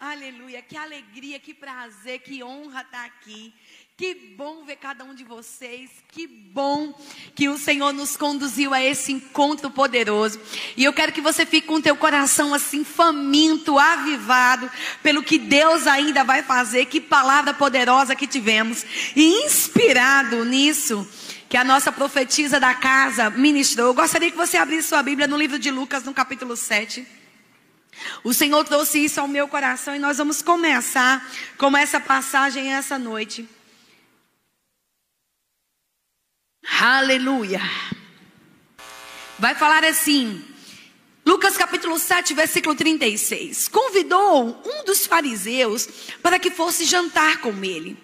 Aleluia, que alegria, que prazer, que honra estar aqui. Que bom ver cada um de vocês. Que bom que o Senhor nos conduziu a esse encontro poderoso. E eu quero que você fique com o teu coração assim faminto, avivado pelo que Deus ainda vai fazer. Que palavra poderosa que tivemos. E inspirado nisso, que a nossa profetisa da casa ministrou. Eu gostaria que você abrisse sua Bíblia no livro de Lucas, no capítulo 7. O Senhor trouxe isso ao meu coração e nós vamos começar com essa passagem essa noite. Aleluia. Vai falar assim, Lucas capítulo 7, versículo 36. Convidou um dos fariseus para que fosse jantar com ele.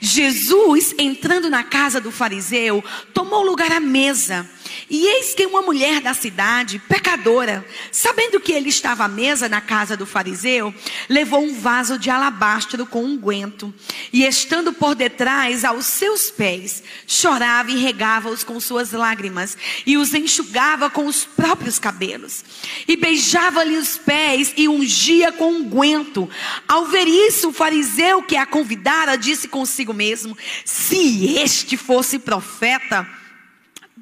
Jesus, entrando na casa do fariseu, tomou lugar à mesa. E eis que uma mulher da cidade, pecadora, sabendo que ele estava à mesa na casa do fariseu, levou um vaso de alabastro com unguento, e estando por detrás aos seus pés, chorava e regava-os com suas lágrimas, e os enxugava com os próprios cabelos, e beijava-lhe os pés e ungia com unguento. Ao ver isso, o fariseu que a convidara disse consigo mesmo: Se este fosse profeta,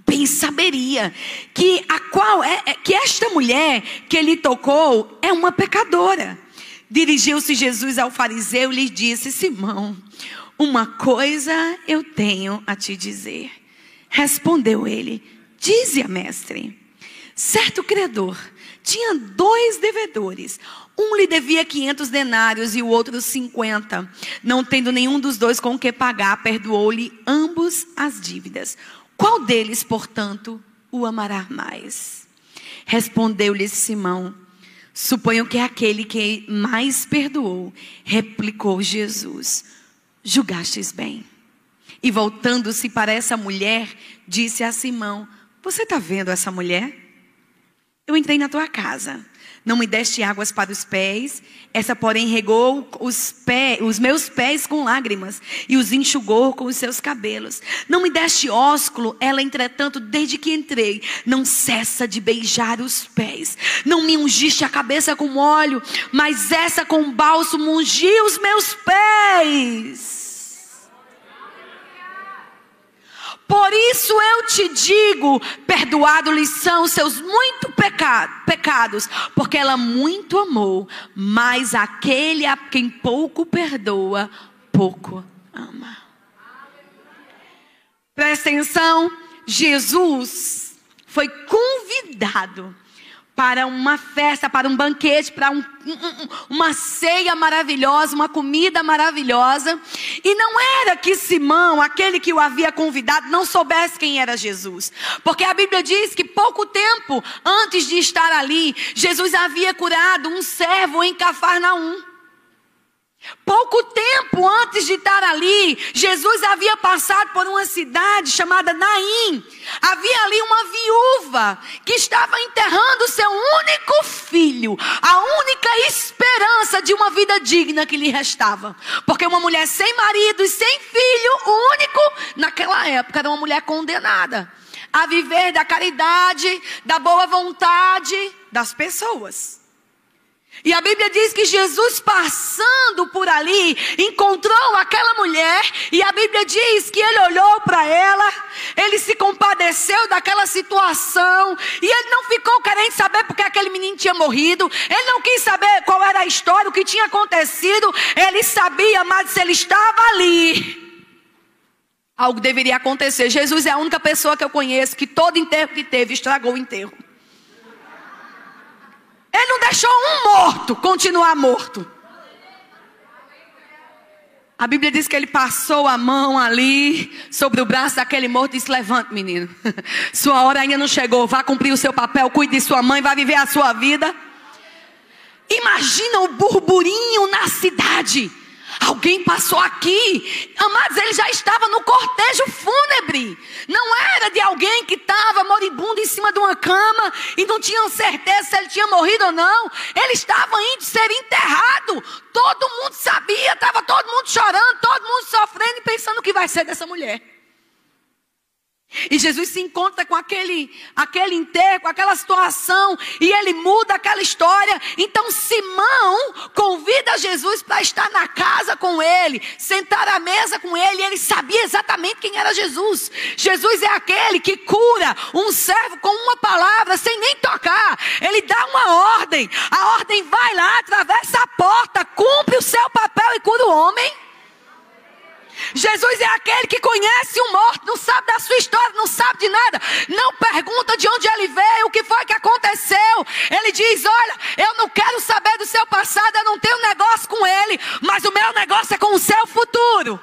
bem saberia que a qual é, é que esta mulher que ele tocou é uma pecadora. Dirigiu-se Jesus ao fariseu e lhe disse: Simão, uma coisa eu tenho a te dizer. Respondeu ele: Dize-a, mestre. Certo credor tinha dois devedores. Um lhe devia 500 denários e o outro 50. Não tendo nenhum dos dois com que pagar, perdoou-lhe ambos as dívidas. Qual deles, portanto, o amará mais? Respondeu-lhe Simão: Suponho que é aquele que mais perdoou. Replicou Jesus: Julgastes bem. E voltando-se para essa mulher, disse a Simão: Você está vendo essa mulher? Eu entrei na tua casa não me deste águas para os pés. Essa, porém, regou os, pés, os meus pés com lágrimas e os enxugou com os seus cabelos. Não me deste ósculo. Ela, entretanto, desde que entrei, não cessa de beijar os pés. Não me ungiste a cabeça com óleo, mas essa com bálsamo ungiu os meus pés. Por isso eu te digo: perdoado-lhes são os seus muito pecados, porque ela muito amou, mas aquele a quem pouco perdoa, pouco ama. Presta atenção: Jesus foi convidado para uma festa, para um banquete, para um, um, uma ceia maravilhosa, uma comida maravilhosa. E não era que Simão, aquele que o havia convidado, não soubesse quem era Jesus. Porque a Bíblia diz que pouco tempo antes de estar ali, Jesus havia curado um servo em Cafarnaum. Pouco tempo antes de estar ali, Jesus havia passado por uma cidade chamada Naim. Havia ali uma viúva que estava enterrando seu único filho, a única esperança de uma vida digna que lhe restava. Porque uma mulher sem marido e sem filho, o único, naquela época, era uma mulher condenada a viver da caridade, da boa vontade das pessoas. E a Bíblia diz que Jesus, passando por ali, encontrou aquela mulher, e a Bíblia diz que ele olhou para ela, ele se compadeceu daquela situação, e ele não ficou querendo saber porque aquele menino tinha morrido, ele não quis saber qual era a história, o que tinha acontecido, ele sabia, mas se ele estava ali. Algo deveria acontecer. Jesus é a única pessoa que eu conheço que todo enterro que teve estragou o enterro. Ele não deixou um morto continuar morto. A Bíblia diz que ele passou a mão ali sobre o braço daquele morto e disse: Levante, menino. Sua hora ainda não chegou. Vá cumprir o seu papel, cuide de sua mãe, vai viver a sua vida. Imagina o burburinho na cidade. Alguém passou aqui. Amados, ele já estava no cortejo fúnebre. Não era de alguém que estava moribundo em cima de uma cama e não tinham certeza se ele tinha morrido ou não. Ele estava indo ser enterrado. Todo mundo sabia, estava todo mundo chorando, todo mundo sofrendo e pensando o que vai ser dessa mulher. E Jesus se encontra com aquele, aquele enterro, com aquela situação, e ele muda aquela história. Então Simão convida Jesus para estar na casa com ele, sentar à mesa com ele, e ele sabia exatamente quem era Jesus. Jesus é aquele que cura um servo com uma palavra, sem nem tocar. Ele dá uma ordem, a ordem vai lá, atravessa a porta, cumpre o seu papel e cura o homem. Jesus é aquele que conhece o morto, não sabe da sua história, não sabe de nada, não pergunta de onde ele veio, o que foi que aconteceu. Ele diz: Olha, eu não quero saber do seu passado, eu não tenho negócio com ele, mas o meu negócio é com o seu futuro.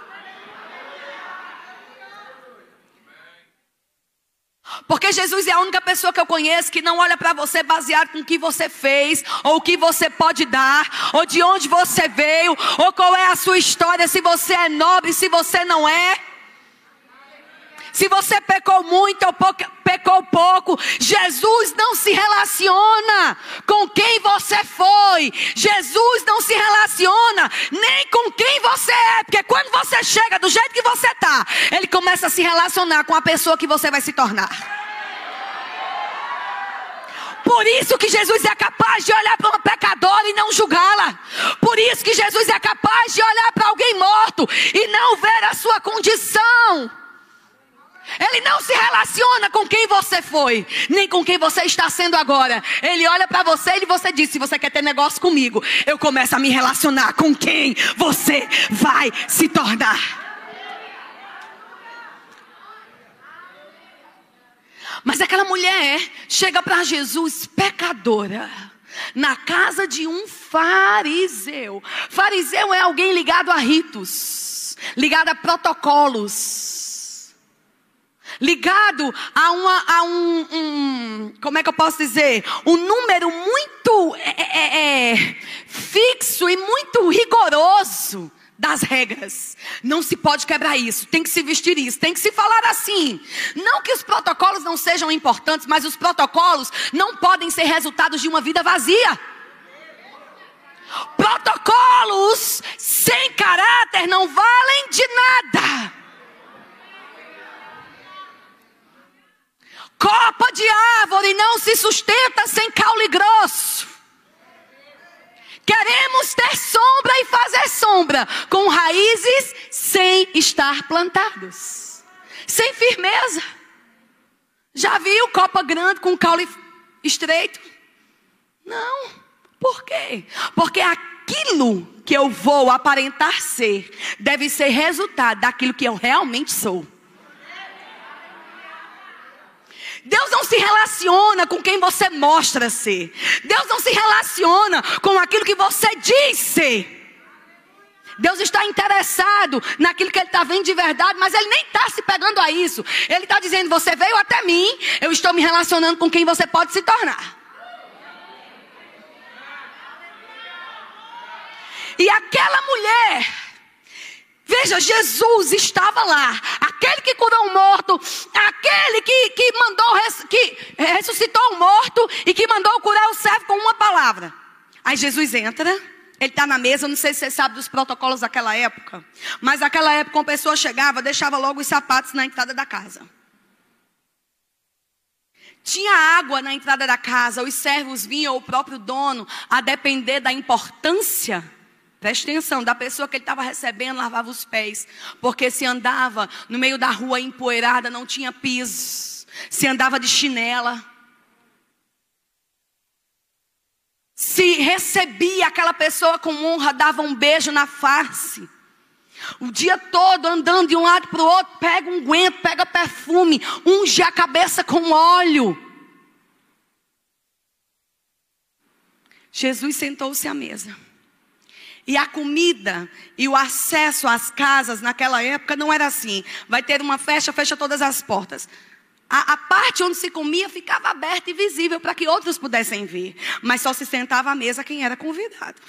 Porque Jesus é a única pessoa que eu conheço que não olha para você baseado com o que você fez, ou o que você pode dar, ou de onde você veio, ou qual é a sua história, se você é nobre, se você não é. Se você pecou muito ou pecou pouco, Jesus não se relaciona com quem você foi. Jesus não se relaciona nem com quem você é, porque quando você chega do jeito que você está, ele começa a se relacionar com a pessoa que você vai se tornar. Por isso que Jesus é capaz de olhar para uma pecadora e não julgá-la. Por isso que Jesus é capaz de olhar para alguém morto e não ver a sua condição. Ele não se relaciona com quem você foi, nem com quem você está sendo agora. Ele olha para você e você diz: se você quer ter negócio comigo, eu começo a me relacionar com quem você vai se tornar. Mas aquela mulher chega para Jesus pecadora na casa de um fariseu. Fariseu é alguém ligado a ritos, ligado a protocolos ligado a, uma, a um, um, como é que eu posso dizer? Um número muito é, é, é, é, fixo e muito rigoroso das regras. Não se pode quebrar isso, tem que se vestir isso, tem que se falar assim. Não que os protocolos não sejam importantes, mas os protocolos não podem ser resultados de uma vida vazia. Protocolos sem caráter não valem de nada. Copa de árvore não se sustenta sem caule grosso. Queremos ter sombra e fazer sombra com raízes sem estar plantados, sem firmeza. Já viu copa grande com caule estreito? Não. Por quê? Porque aquilo que eu vou aparentar ser deve ser resultado daquilo que eu realmente sou. Deus não se relaciona com quem você mostra ser. Deus não se relaciona com aquilo que você diz ser. Deus está interessado naquilo que Ele está vendo de verdade, mas Ele nem está se pegando a isso. Ele está dizendo: Você veio até mim, eu estou me relacionando com quem você pode se tornar. E aquela mulher Veja, Jesus estava lá, aquele que curou o morto, aquele que, que mandou, que ressuscitou o morto e que mandou curar o servo com uma palavra. Aí Jesus entra, ele está na mesa, não sei se você sabe dos protocolos daquela época, mas naquela época uma pessoa chegava, deixava logo os sapatos na entrada da casa. Tinha água na entrada da casa, os servos vinham, o próprio dono, a depender da importância Preste atenção, da pessoa que ele estava recebendo, lavava os pés. Porque se andava no meio da rua empoeirada, não tinha piso. Se andava de chinela. Se recebia aquela pessoa com honra, dava um beijo na face. O dia todo andando de um lado para o outro, pega um guento, pega perfume, unge a cabeça com óleo. Jesus sentou-se à mesa. E a comida e o acesso às casas naquela época não era assim. Vai ter uma festa, fecha todas as portas. A, a, parte onde se comia ficava aberta e visível para que outros pudessem vir. Mas só se sentava à mesa quem era convidado.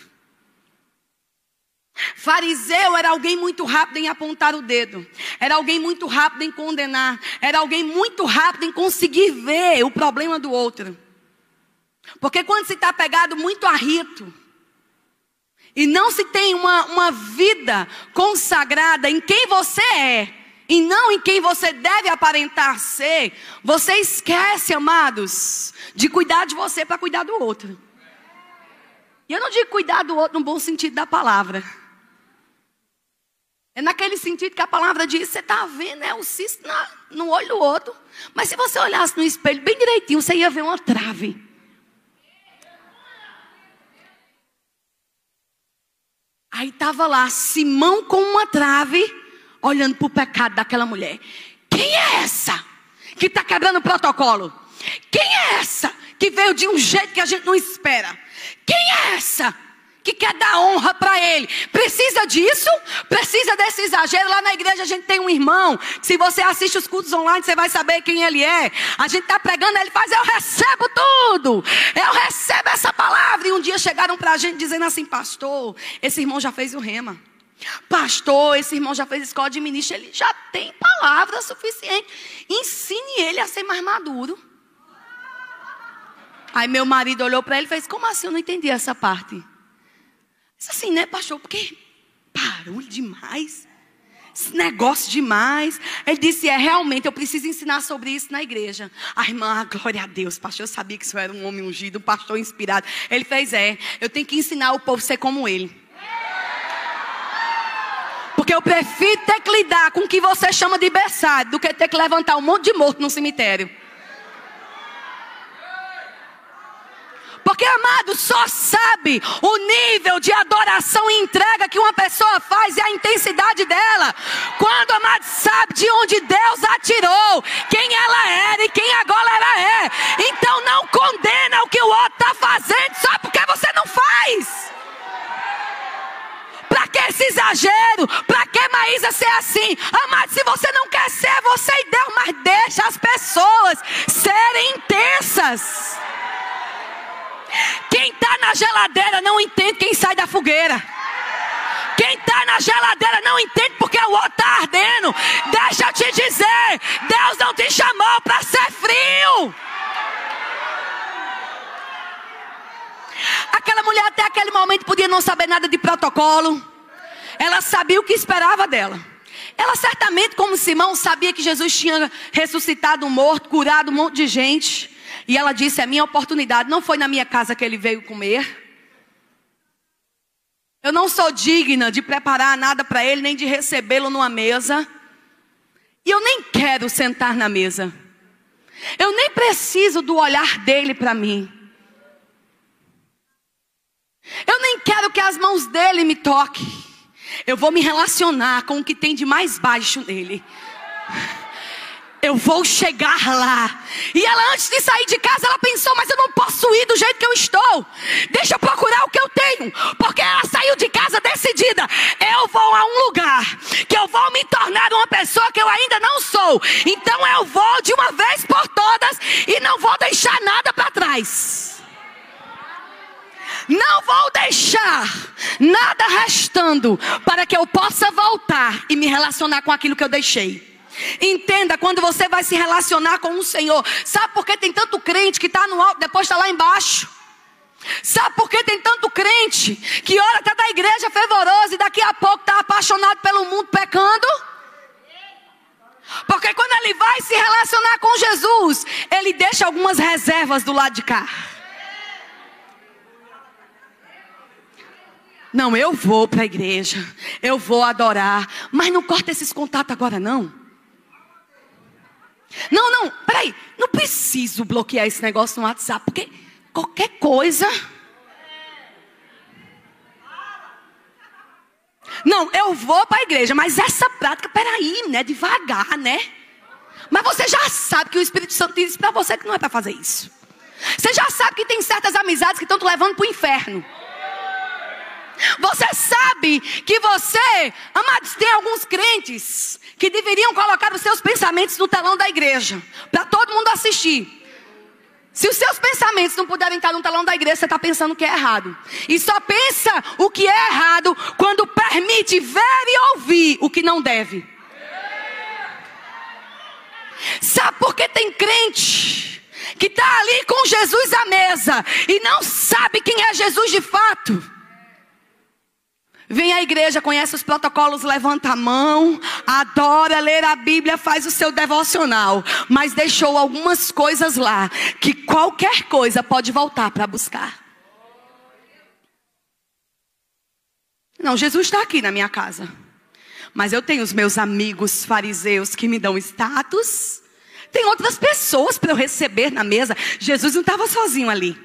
Fariseu era alguém muito rápido em apontar o dedo, era alguém muito rápido em condenar, era alguém muito rápido em conseguir ver o problema do outro. Porque quando se está pegado muito a rito, e não se tem uma, uma vida consagrada em quem você é, e não em quem você deve aparentar ser, você esquece, amados, de cuidar de você para cuidar do outro. E eu não digo cuidar do outro no bom sentido da palavra. É naquele sentido que a palavra diz: você está vendo é o cisto na, no olho do outro. Mas se você olhasse no espelho bem direitinho, você ia ver uma trave. Aí estava lá Simão com uma trave, olhando para o pecado daquela mulher. Quem é essa que está quebrando o protocolo? Quem é essa que veio de um jeito que a gente não espera? Quem é essa que quer dar honra para ele. Precisa disso? Precisa desse exagero. Lá na igreja a gente tem um irmão. Se você assiste os cultos online, você vai saber quem ele é. A gente está pregando, ele faz, eu recebo tudo. Eu recebo essa palavra. E um dia chegaram para a gente dizendo assim, pastor, esse irmão já fez o rema. Pastor, esse irmão já fez escola de ministro, ele já tem palavra suficiente. Ensine ele a ser mais maduro. Aí meu marido olhou para ele e fez: Como assim? Eu não entendi essa parte. Disse assim, né, pastor? Porque barulho demais. Esse negócio demais. Ele disse: É, realmente, eu preciso ensinar sobre isso na igreja. A irmã, ah, glória a Deus, pastor. Eu sabia que isso era um homem ungido, um pastor inspirado. Ele fez: É, eu tenho que ensinar o povo a ser como ele. Porque eu prefiro ter que lidar com o que você chama de berçário do que ter que levantar um monte de morto no cemitério. Porque, amado, só sabe o nível de adoração e entrega que uma pessoa faz e a intensidade dela. Quando, amado, sabe de onde Deus atirou, quem ela era e quem agora ela é. Então não condena o que o outro está fazendo só porque você não faz. Para que esse exagero? Para que Maísa ser assim? Amado, se você não quer ser, você e Deus, mas deixa as pessoas serem intensas. Quem está na geladeira não entende quem sai da fogueira. Quem está na geladeira não entende porque o outro está ardendo. Deixa eu te dizer: Deus não te chamou para ser frio. Aquela mulher até aquele momento podia não saber nada de protocolo. Ela sabia o que esperava dela. Ela certamente, como Simão, sabia que Jesus tinha ressuscitado um morto, curado um monte de gente. E ela disse: É minha oportunidade. Não foi na minha casa que ele veio comer. Eu não sou digna de preparar nada para ele, nem de recebê-lo numa mesa. E eu nem quero sentar na mesa. Eu nem preciso do olhar dele para mim. Eu nem quero que as mãos dele me toquem. Eu vou me relacionar com o que tem de mais baixo nele eu vou chegar lá. E ela, antes de sair de casa, ela pensou: mas eu não posso ir do jeito que eu estou. Deixa eu procurar o que eu tenho. Porque ela saiu de casa decidida: eu vou a um lugar que eu vou me tornar uma pessoa que eu ainda não sou. Então eu vou de uma vez por todas e não vou deixar nada para trás. Não vou deixar nada restando para que eu possa voltar e me relacionar com aquilo que eu deixei. Entenda quando você vai se relacionar com o Senhor. Sabe por que tem tanto crente que está no alto, depois está lá embaixo? Sabe por que tem tanto crente que ora está da igreja fervoroso e daqui a pouco está apaixonado pelo mundo pecando? Porque quando ele vai se relacionar com Jesus, ele deixa algumas reservas do lado de cá. Não, eu vou para a igreja, eu vou adorar, mas não corta esses contatos agora não. Não, não, peraí. Não preciso bloquear esse negócio no WhatsApp, porque qualquer coisa. Não, eu vou para a igreja, mas essa prática, peraí, né? Devagar, né? Mas você já sabe que o Espírito Santo diz para você que não é para fazer isso. Você já sabe que tem certas amizades que estão te levando para o inferno. Você sabe que você, amados, tem alguns crentes que deveriam colocar os seus pensamentos no telão da igreja, para todo mundo assistir. Se os seus pensamentos não puderem estar no telão da igreja, você está pensando que é errado. E só pensa o que é errado quando permite ver e ouvir o que não deve. Sabe por que tem crente que está ali com Jesus à mesa e não sabe quem é Jesus de fato? Vem à igreja, conhece os protocolos, levanta a mão, adora ler a Bíblia, faz o seu devocional, mas deixou algumas coisas lá que qualquer coisa pode voltar para buscar. Não, Jesus está aqui na minha casa. Mas eu tenho os meus amigos fariseus que me dão status. Tem outras pessoas para eu receber na mesa. Jesus não estava sozinho ali.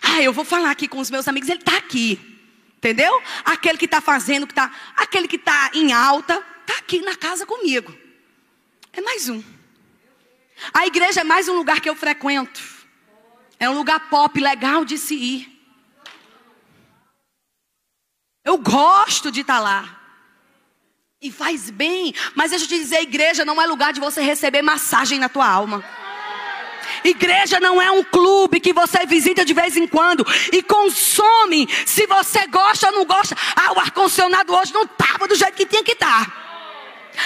Ah, eu vou falar aqui com os meus amigos, ele está aqui. Entendeu? Aquele que está fazendo, que tá, aquele que está em alta, está aqui na casa comigo. É mais um. A igreja é mais um lugar que eu frequento. É um lugar pop, legal de se ir. Eu gosto de estar tá lá. E faz bem. Mas deixa eu te dizer, igreja não é lugar de você receber massagem na tua alma. Igreja não é um clube que você visita de vez em quando e consome se você gosta ou não gosta. Ah, o ar-condicionado hoje não estava do jeito que tinha que estar. Tá.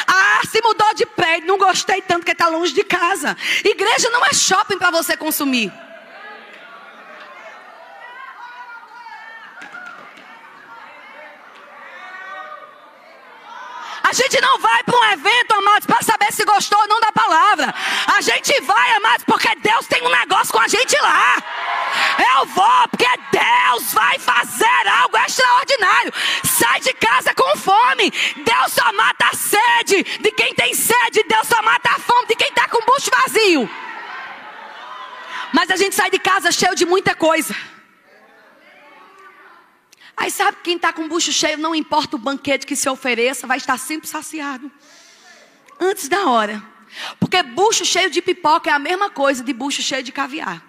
Ah, se mudou de prédio, não gostei tanto que está longe de casa. Igreja não é shopping para você consumir. Gente não vai para um evento, amados, para saber se gostou ou não da palavra. A gente vai, amados, porque Deus tem um negócio com a gente lá. Eu vou, porque Deus vai fazer algo extraordinário. Sai de casa com fome. Deus só mata a sede de quem tem sede. Deus só mata a fome de quem está com o bucho vazio. Mas a gente sai de casa cheio de muita coisa. Aí sabe quem está com o bucho cheio, não importa o banquete que se ofereça, vai estar sempre saciado. Antes da hora. Porque bucho cheio de pipoca é a mesma coisa de bucho cheio de caviar.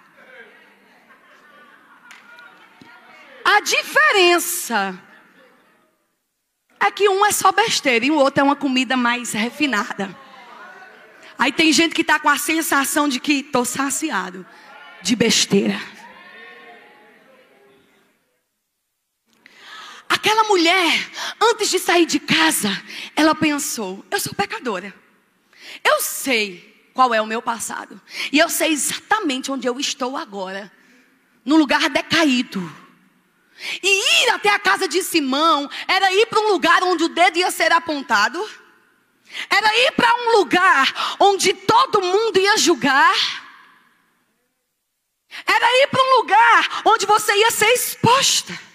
A diferença é que um é só besteira e o outro é uma comida mais refinada. Aí tem gente que está com a sensação de que estou saciado de besteira. Aquela mulher, antes de sair de casa, ela pensou: eu sou pecadora. Eu sei qual é o meu passado. E eu sei exatamente onde eu estou agora no lugar decaído. E ir até a casa de Simão era ir para um lugar onde o dedo ia ser apontado. Era ir para um lugar onde todo mundo ia julgar. Era ir para um lugar onde você ia ser exposta.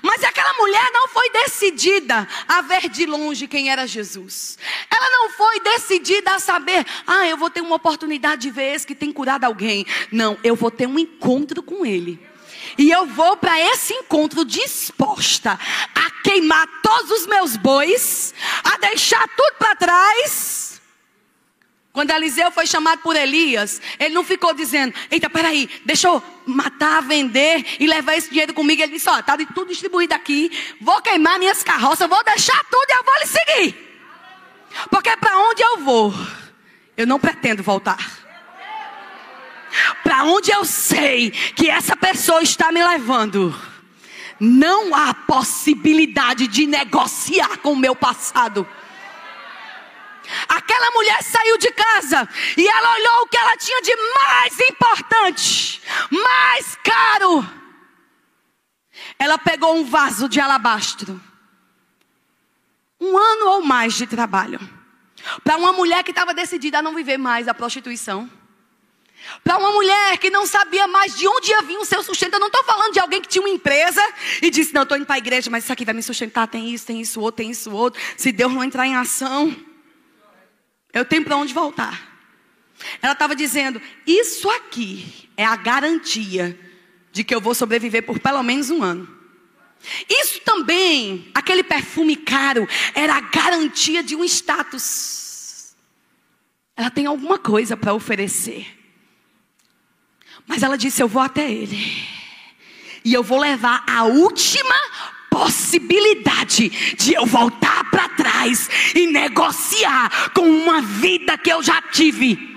Mas aquela mulher não foi decidida a ver de longe quem era Jesus. Ela não foi decidida a saber, ah, eu vou ter uma oportunidade de ver esse que tem curado alguém. Não, eu vou ter um encontro com ele. E eu vou para esse encontro disposta a queimar todos os meus bois, a deixar tudo para trás quando Eliseu foi chamado por Elias, ele não ficou dizendo: Eita, peraí, deixa eu matar, vender e levar esse dinheiro comigo. Ele disse: Ó, está tudo distribuído aqui, vou queimar minhas carroças, vou deixar tudo e eu vou lhe seguir. Porque para onde eu vou, eu não pretendo voltar. Para onde eu sei que essa pessoa está me levando, não há possibilidade de negociar com o meu passado. Aquela mulher saiu de casa e ela olhou o que ela tinha de mais importante, mais caro. Ela pegou um vaso de alabastro. Um ano ou mais de trabalho. Para uma mulher que estava decidida a não viver mais a prostituição. Para uma mulher que não sabia mais de onde ia vir o seu sustento. Eu não estou falando de alguém que tinha uma empresa e disse: Não, estou indo para a igreja, mas isso aqui vai me sustentar. Tem isso, tem isso, outro, tem isso, outro. Se Deus não entrar em ação. Eu tenho para onde voltar. Ela estava dizendo: Isso aqui é a garantia de que eu vou sobreviver por pelo menos um ano. Isso também, aquele perfume caro, era a garantia de um status. Ela tem alguma coisa para oferecer. Mas ela disse: Eu vou até ele. E eu vou levar a última possibilidade de eu voltar trás e negociar com uma vida que eu já tive.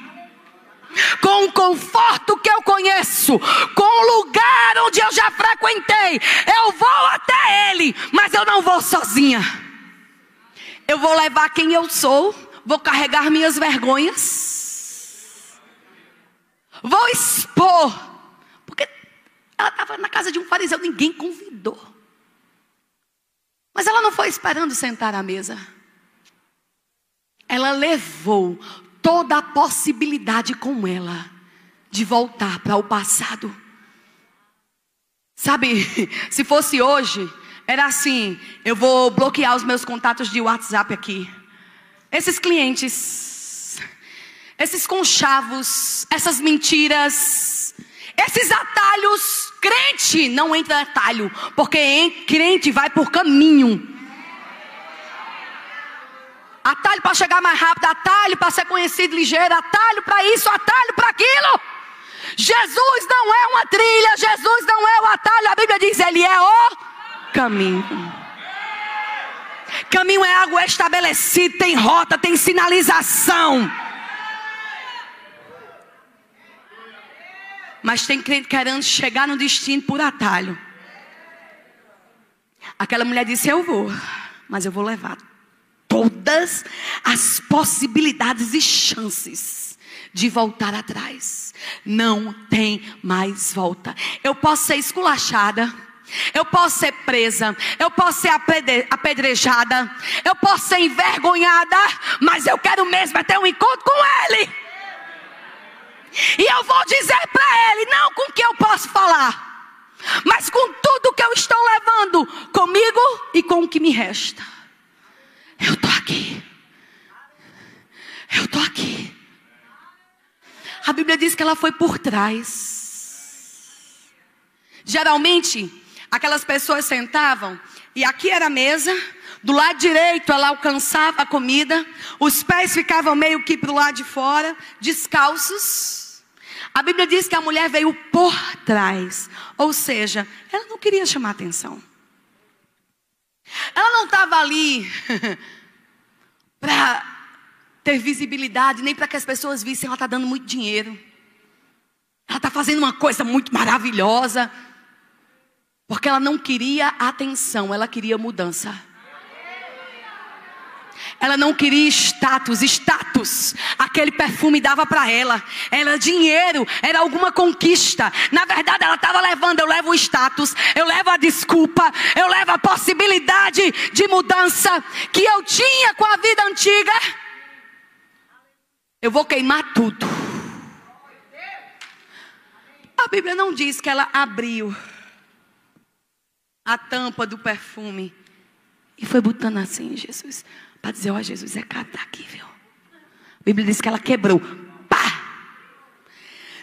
Com o conforto que eu conheço, com o lugar onde eu já frequentei, eu vou até Ele, mas eu não vou sozinha. Eu vou levar quem eu sou, vou carregar minhas vergonhas, vou expor, porque ela estava na casa de um fariseu, ninguém convidou. Esperando sentar à mesa. Ela levou toda a possibilidade com ela de voltar para o passado. Sabe, se fosse hoje, era assim: eu vou bloquear os meus contatos de WhatsApp aqui. Esses clientes, esses conchavos, essas mentiras, esses atalhos, crente não entra atalho, porque crente vai por caminho. Atalho para chegar mais rápido, atalho para ser conhecido ligeiro, atalho para isso, atalho para aquilo. Jesus não é uma trilha, Jesus não é o atalho, a Bíblia diz, ele é o caminho. Caminho é algo estabelecido, tem rota, tem sinalização. Mas tem crente querendo chegar no destino por atalho. Aquela mulher disse: Eu vou, mas eu vou levar todas as possibilidades e chances de voltar atrás. Não tem mais volta. Eu posso ser esculachada. Eu posso ser presa, eu posso ser apedrejada, eu posso ser envergonhada, mas eu quero mesmo é ter um encontro com Ele. E eu vou dizer para ele, não com o que eu posso falar, mas com tudo que eu estou levando comigo e com o que me resta. Eu estou aqui. Eu estou aqui. A Bíblia diz que ela foi por trás. Geralmente, aquelas pessoas sentavam e aqui era a mesa, do lado direito ela alcançava a comida, os pés ficavam meio que para o lado de fora, descalços. A Bíblia diz que a mulher veio por trás, ou seja, ela não queria chamar atenção. Ela não estava ali para ter visibilidade, nem para que as pessoas vissem ela está dando muito dinheiro. Ela está fazendo uma coisa muito maravilhosa. Porque ela não queria atenção, ela queria mudança. Ela não queria status, status. Aquele perfume dava para ela. Era dinheiro, era alguma conquista. Na verdade, ela estava levando, eu levo o status, eu levo a desculpa, eu levo a possibilidade de mudança que eu tinha com a vida antiga. Eu vou queimar tudo. A Bíblia não diz que ela abriu a tampa do perfume e foi botando assim, Jesus. Para dizer, ó oh, Jesus, é caro, tá aqui, viu? A Bíblia diz que ela quebrou. Pá!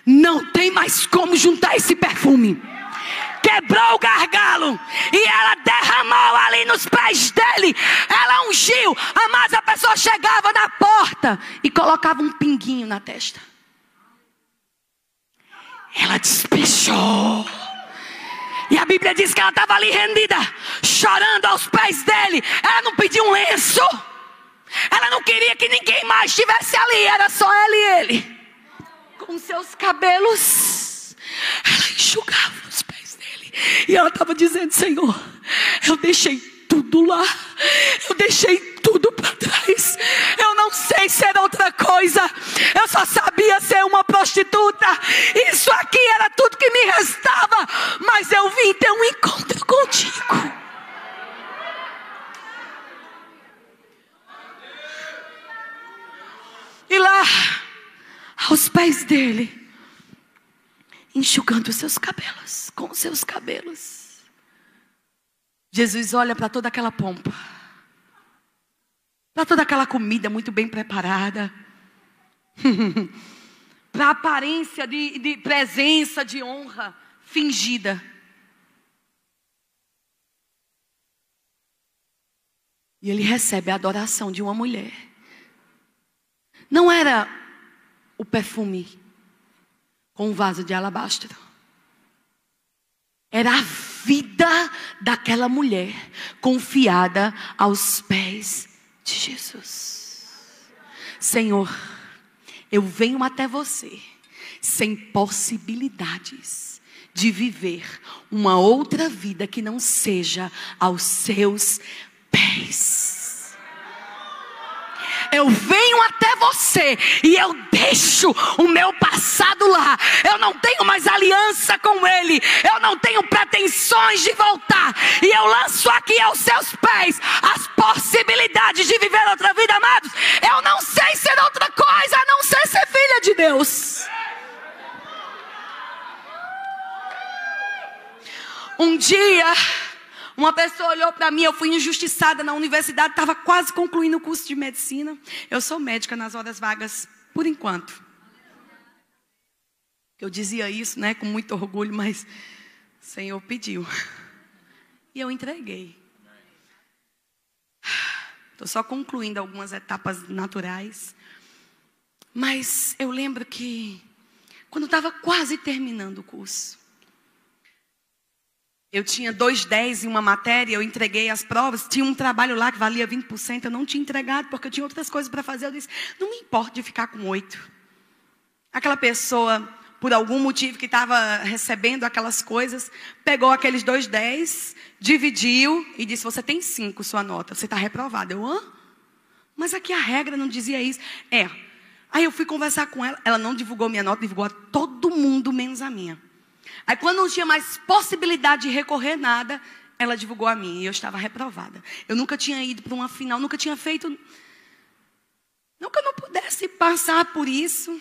Não tem mais como juntar esse perfume. Quebrou o gargalo e ela derramou ali nos pés dele. Ela ungiu, mas a pessoa chegava na porta e colocava um pinguinho na testa. Ela despechou. E a Bíblia diz que ela estava ali rendida, chorando aos pés dele. Ela não pediu um lenço. Ela não queria que ninguém mais estivesse ali, era só ela e ele. Com seus cabelos, ela enxugava os pés dele. E ela estava dizendo: Senhor, eu deixei tudo lá, eu deixei tudo para trás. Eu não sei ser outra coisa, eu só sabia ser uma prostituta. Isso aqui era tudo que me restava, mas eu vim ter um encontro contigo. E lá, aos pés dele, enxugando os seus cabelos, com os seus cabelos. Jesus olha para toda aquela pompa, para toda aquela comida muito bem preparada, para a aparência de, de presença, de honra fingida. E ele recebe a adoração de uma mulher não era o perfume com um vaso de alabastro. Era a vida daquela mulher confiada aos pés de Jesus. Senhor, eu venho até você sem possibilidades de viver uma outra vida que não seja aos seus pés eu venho até você e eu deixo o meu passado lá. Eu não tenho mais aliança com Ele, eu não tenho pretensões de voltar. E eu lanço aqui aos seus pés as possibilidades de viver outra vida, amados. Eu não sei ser outra coisa a não ser ser filha de Deus. Um dia, uma pessoa olhou para mim, eu fui injustiçada na universidade, estava quase concluindo o curso de medicina. Eu sou médica nas horas vagas, por enquanto. Eu dizia isso, né, com muito orgulho, mas o Senhor pediu. E eu entreguei. Estou só concluindo algumas etapas naturais. Mas eu lembro que, quando estava quase terminando o curso, eu tinha dois dez em uma matéria, eu entreguei as provas, tinha um trabalho lá que valia 20%, eu não tinha entregado porque eu tinha outras coisas para fazer. Eu disse, não me importa de ficar com oito. Aquela pessoa, por algum motivo que estava recebendo aquelas coisas, pegou aqueles dois dez, dividiu e disse, você tem cinco sua nota, você está reprovada. Eu, hã? Mas aqui a regra não dizia isso. É. Aí eu fui conversar com ela, ela não divulgou minha nota, divulgou a todo mundo, menos a minha. Aí quando não tinha mais possibilidade de recorrer nada, ela divulgou a mim e eu estava reprovada. Eu nunca tinha ido para uma final, nunca tinha feito. Nunca não pudesse passar por isso.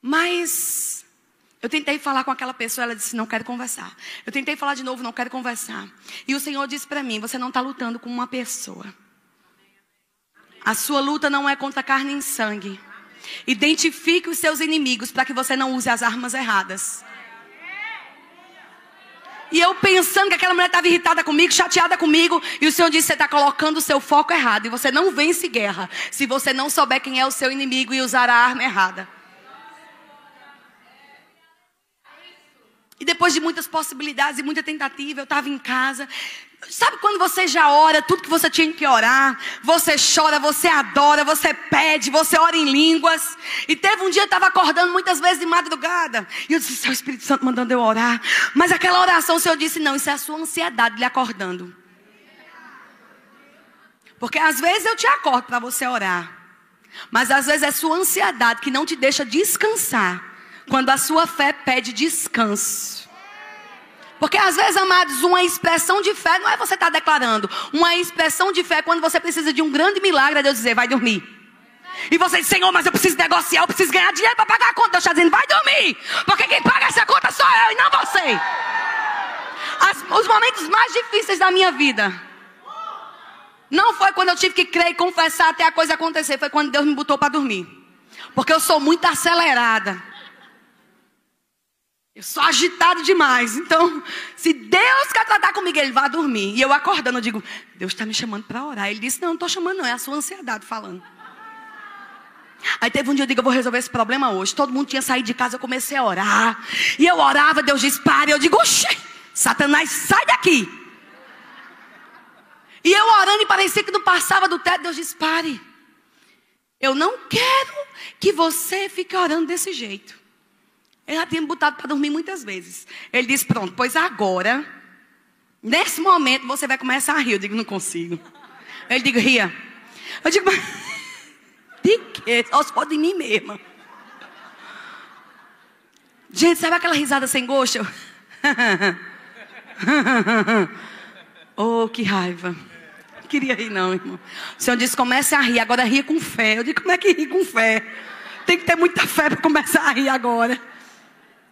Mas eu tentei falar com aquela pessoa, ela disse: Não quero conversar. Eu tentei falar de novo, não quero conversar. E o Senhor disse para mim: Você não está lutando com uma pessoa. A sua luta não é contra carne e sangue. Identifique os seus inimigos para que você não use as armas erradas. E eu pensando que aquela mulher estava irritada comigo, chateada comigo, e o Senhor disse: Você está colocando o seu foco errado, e você não vence guerra se você não souber quem é o seu inimigo e usar a arma errada. E depois de muitas possibilidades e muita tentativa, eu estava em casa. Sabe quando você já ora tudo que você tinha que orar? Você chora, você adora, você pede, você ora em línguas. E teve um dia eu estava acordando muitas vezes de madrugada. E eu disse, Seu Espírito Santo mandando eu orar. Mas aquela oração o Senhor disse, não, isso é a sua ansiedade lhe acordando. Porque às vezes eu te acordo para você orar. Mas às vezes é sua ansiedade que não te deixa descansar. Quando a sua fé pede descanso. Porque às vezes, amados, uma expressão de fé não é você estar tá declarando. Uma expressão de fé é quando você precisa de um grande milagre, é Deus dizer, vai dormir. E você diz, Senhor, mas eu preciso negociar, eu preciso ganhar dinheiro para pagar a conta. Deus está dizendo, vai dormir. Porque quem paga essa conta sou eu e não você. As, os momentos mais difíceis da minha vida. Não foi quando eu tive que crer e confessar até a coisa acontecer. Foi quando Deus me botou para dormir. Porque eu sou muito acelerada. Eu sou agitado demais. Então, se Deus quer tratar comigo, Ele vai dormir. E eu acordando, eu digo, Deus está me chamando para orar. Ele disse, não, não estou chamando não, é a sua ansiedade falando. Aí teve um dia, eu digo, eu vou resolver esse problema hoje. Todo mundo tinha saído de casa, eu comecei a orar. E eu orava, Deus disse, pare. Eu digo, oxe, Satanás, sai daqui. E eu orando e parecia que não passava do teto, Deus disse, pare. Eu não quero que você fique orando desse jeito. Ele já tinha me botado para dormir muitas vezes. Ele disse: Pronto, pois agora, nesse momento, você vai começar a rir. Eu digo: Não consigo. Ele digo: Ria. Eu digo: Mas de quê? Só for de mim mesma. Gente, sabe aquela risada sem gosto? oh, que raiva. Não queria rir, não, irmão. O Senhor disse: comece a rir, agora ria com fé. Eu digo: como é que ri com fé? Tem que ter muita fé para começar a rir agora.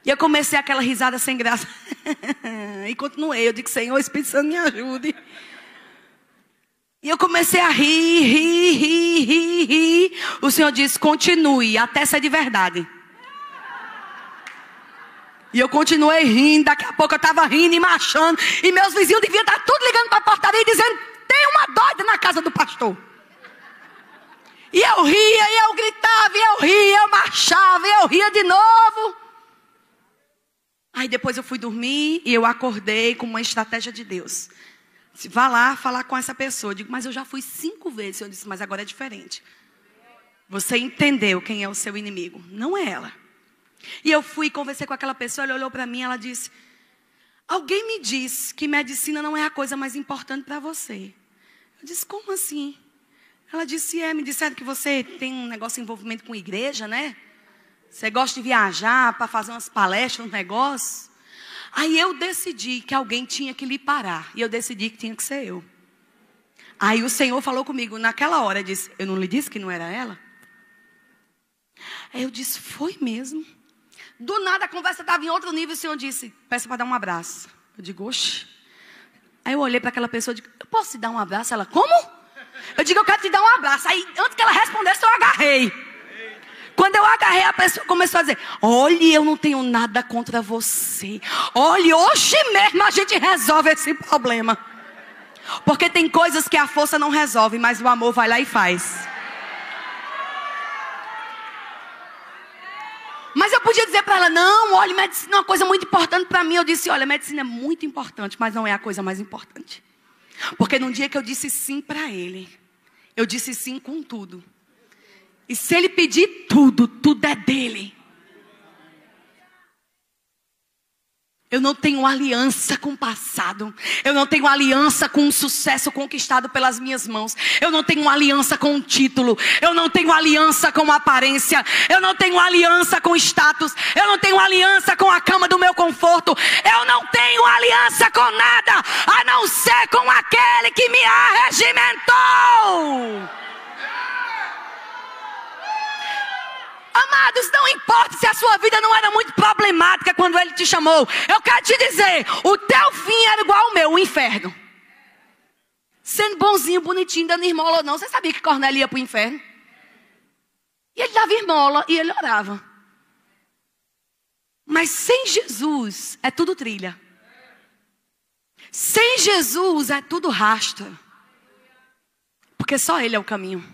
E eu comecei aquela risada sem graça. e continuei. Eu digo, Senhor, Espírito Santo me ajude. E eu comecei a rir, rir, rir, rir, rir. O Senhor disse, continue, até ser de verdade. E eu continuei rindo, daqui a pouco eu estava rindo e marchando. E meus vizinhos deviam estar tudo ligando para a portaria e dizendo: tem uma doida na casa do pastor. E eu ria, e eu gritava, e eu ria, eu marchava, e eu ria de novo. Aí depois eu fui dormir e eu acordei com uma estratégia de Deus. Vá lá falar com essa pessoa. Eu digo, mas eu já fui cinco vezes. Eu disse, mas agora é diferente. Você entendeu quem é o seu inimigo, não é ela. E eu fui conversei com aquela pessoa, ela olhou para mim, ela disse: Alguém me disse que medicina não é a coisa mais importante para você. Eu disse: Como assim? Ela disse: É, me disseram que você tem um negócio de envolvimento com igreja, né? Você gosta de viajar para fazer umas palestras, um negócio? Aí eu decidi que alguém tinha que lhe parar. E eu decidi que tinha que ser eu. Aí o Senhor falou comigo naquela hora, disse: Eu não lhe disse que não era ela? Aí eu disse: Foi mesmo. Do nada a conversa estava em outro nível. O Senhor disse: Peça para dar um abraço. Eu digo: Oxe. Aí eu olhei para aquela pessoa e digo: Eu posso te dar um abraço? Ela: Como? Eu digo: Eu quero te dar um abraço. Aí antes que ela respondesse, eu agarrei. Quando eu agarrei, a pessoa começou a dizer: Olhe, eu não tenho nada contra você. Olhe, hoje mesmo a gente resolve esse problema. Porque tem coisas que a força não resolve, mas o amor vai lá e faz. Mas eu podia dizer para ela: não, olha, medicina é uma coisa muito importante para mim. Eu disse: olha, medicina é muito importante, mas não é a coisa mais importante. Porque no dia que eu disse sim para ele, eu disse sim com tudo. E se ele pedir tudo, tudo é dele. Eu não tenho aliança com o passado. Eu não tenho aliança com o sucesso conquistado pelas minhas mãos. Eu não tenho aliança com o título. Eu não tenho aliança com a aparência. Eu não tenho aliança com status. Eu não tenho aliança com a cama do meu conforto. Eu não tenho aliança com nada a não ser com aquele que me arregimentou. Amados, não importa se a sua vida não era muito problemática quando ele te chamou. Eu quero te dizer, o teu fim era igual ao meu, o inferno. Sendo bonzinho, bonitinho, dando esmola ou não. Você sabia que Cornélio ia para o inferno? E ele dava esmola e ele orava. Mas sem Jesus é tudo trilha. Sem Jesus é tudo rastro. Porque só Ele é o caminho.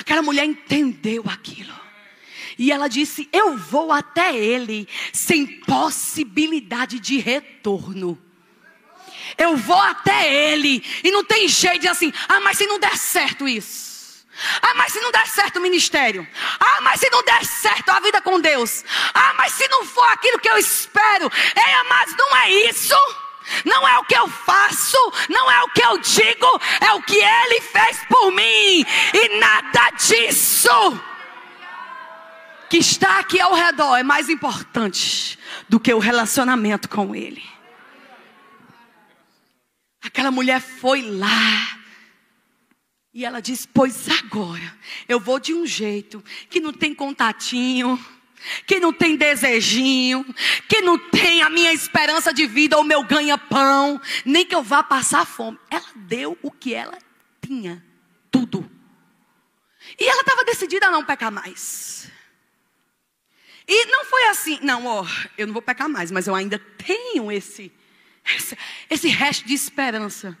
Aquela mulher entendeu aquilo. E ela disse: Eu vou até ele sem possibilidade de retorno. Eu vou até ele. E não tem jeito de assim, ah, mas se não der certo isso. Ah, mas se não der certo o ministério. Ah, mas se não der certo a vida com Deus. Ah, mas se não for aquilo que eu espero. Ei, mas não é isso. Não é o que eu faço, não é o que eu digo, é o que Ele fez por mim. E nada disso que está aqui ao redor é mais importante do que o relacionamento com Ele. Aquela mulher foi lá. E ela disse: Pois agora eu vou de um jeito que não tem contatinho que não tem desejinho, que não tem a minha esperança de vida ou meu ganha-pão, nem que eu vá passar fome. Ela deu o que ela tinha, tudo. E ela estava decidida a não pecar mais. E não foi assim, não, ó, eu não vou pecar mais, mas eu ainda tenho esse, esse, esse resto de esperança.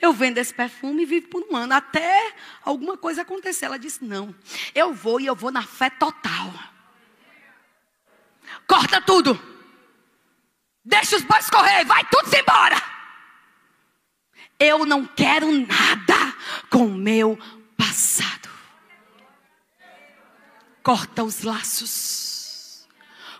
Eu vendo esse perfume e vivo por um ano, até alguma coisa acontecer. Ela disse: não, eu vou e eu vou na fé total. Corta tudo. Deixa os bois correr, vai tudo embora. Eu não quero nada com o meu passado. Corta os laços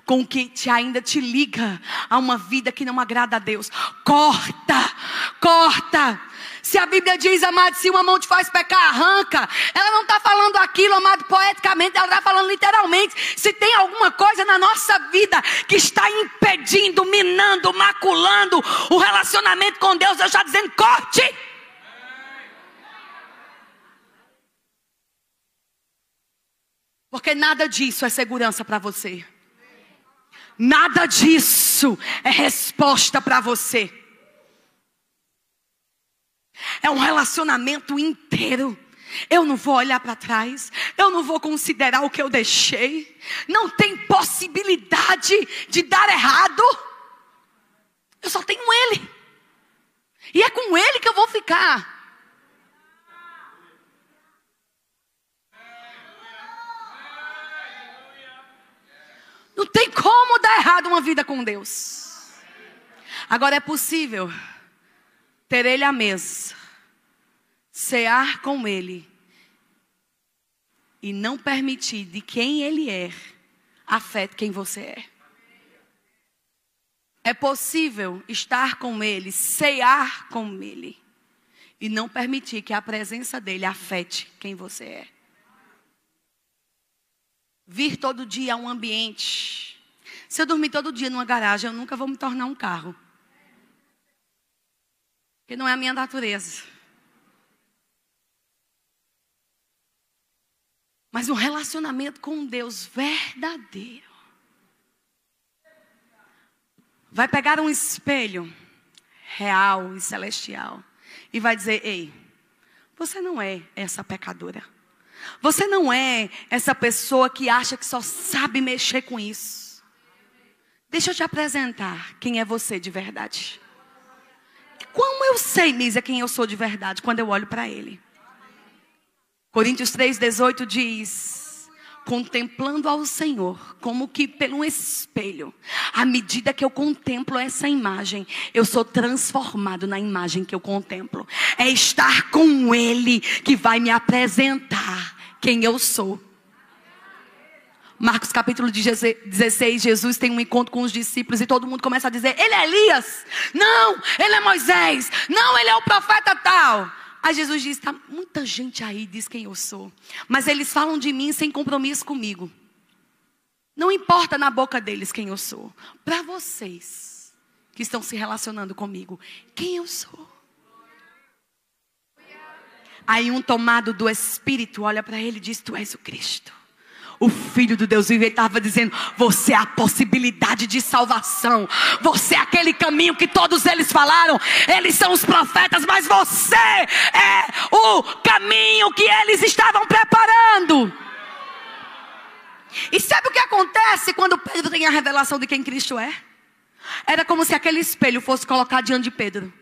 com o que te ainda te liga a uma vida que não agrada a Deus. Corta, corta. Se a Bíblia diz, amado, se uma mão te faz pecar, arranca. Ela não está falando aquilo, amado, poeticamente, ela está falando literalmente. Se tem alguma coisa na nossa vida que está impedindo, minando, maculando o relacionamento com Deus, Deus está dizendo, corte. Porque nada disso é segurança para você. Nada disso é resposta para você. É um relacionamento inteiro. Eu não vou olhar para trás, eu não vou considerar o que eu deixei. Não tem possibilidade de dar errado. Eu só tenho Ele, e é com Ele que eu vou ficar. Não tem como dar errado uma vida com Deus. Agora é possível ter Ele à mesa, cear com Ele e não permitir de quem Ele é afete quem você é. É possível estar com Ele, cear com Ele e não permitir que a presença dele afete quem você é. Vir todo dia a um ambiente Se eu dormir todo dia numa garagem, eu nunca vou me tornar um carro. Porque não é a minha natureza. Mas um relacionamento com Deus verdadeiro. Vai pegar um espelho real e celestial e vai dizer: Ei, você não é essa pecadora. Você não é essa pessoa que acha que só sabe mexer com isso. Deixa eu te apresentar quem é você de verdade. Como eu sei, Mísia, quem eu sou de verdade quando eu olho para ele? Coríntios 3,18 diz: Contemplando ao Senhor, como que pelo espelho, à medida que eu contemplo essa imagem, eu sou transformado na imagem que eu contemplo. É estar com Ele que vai me apresentar quem eu sou. Marcos capítulo 16, Jesus tem um encontro com os discípulos e todo mundo começa a dizer: Ele é Elias, não, ele é Moisés, não, ele é o profeta tal. Aí Jesus diz: Tá muita gente aí diz quem eu sou, mas eles falam de mim sem compromisso comigo. Não importa na boca deles quem eu sou. Para vocês que estão se relacionando comigo, quem eu sou? Aí um tomado do Espírito olha para ele e diz: Tu és o Cristo o Filho do Deus ele estava dizendo: Você é a possibilidade de salvação. Você é aquele caminho que todos eles falaram. Eles são os profetas, mas você é o caminho que eles estavam preparando. E sabe o que acontece quando Pedro tem a revelação de quem Cristo é? Era como se aquele espelho fosse colocado diante de Pedro.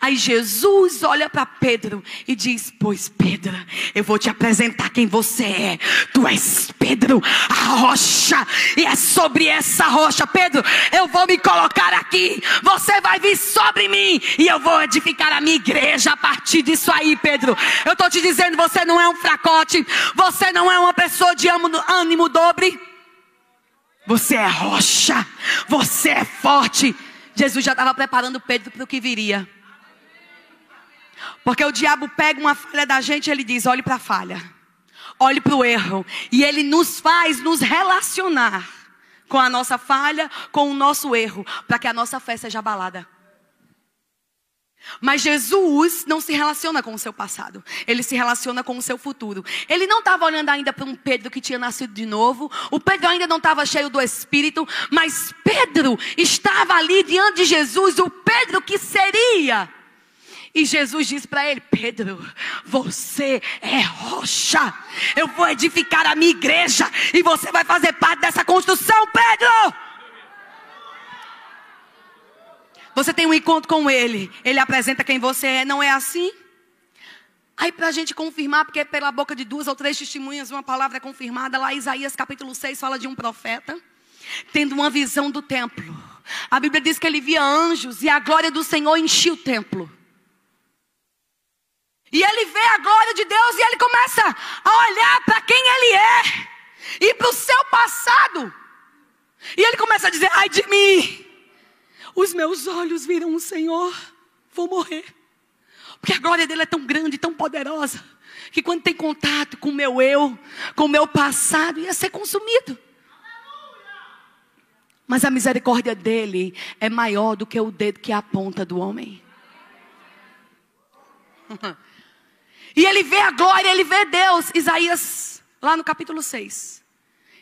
Aí Jesus olha para Pedro e diz: Pois Pedro, eu vou te apresentar quem você é. Tu és Pedro, a rocha, e é sobre essa rocha, Pedro, eu vou me colocar aqui. Você vai vir sobre mim e eu vou edificar a minha igreja a partir disso aí, Pedro. Eu estou te dizendo: você não é um fracote, você não é uma pessoa de ânimo dobre. Você é rocha, você é forte. Jesus já estava preparando Pedro para o que viria. Porque o diabo pega uma falha da gente e ele diz: olhe para a falha, olhe para o erro. E ele nos faz nos relacionar com a nossa falha, com o nosso erro, para que a nossa fé seja abalada. Mas Jesus não se relaciona com o seu passado, ele se relaciona com o seu futuro. Ele não estava olhando ainda para um Pedro que tinha nascido de novo, o Pedro ainda não estava cheio do Espírito, mas Pedro estava ali diante de Jesus, o Pedro que seria e Jesus diz para ele: Pedro, você é rocha. Eu vou edificar a minha igreja e você vai fazer parte dessa construção, Pedro. Você tem um encontro com ele, ele apresenta quem você é, não é assim? Aí, para a gente confirmar, porque pela boca de duas ou três testemunhas uma palavra é confirmada, lá Isaías capítulo 6 fala de um profeta tendo uma visão do templo. A Bíblia diz que ele via anjos e a glória do Senhor enchia o templo. E ele vê a glória de Deus e ele começa a olhar para quem ele é e para o seu passado. E ele começa a dizer: ai de mim, os meus olhos viram o Senhor, vou morrer. Porque a glória dele é tão grande, tão poderosa, que quando tem contato com o meu eu, com o meu passado, ia ser consumido. Mas a misericórdia dele é maior do que o dedo que aponta do homem. E ele vê a glória, ele vê Deus. Isaías, lá no capítulo 6.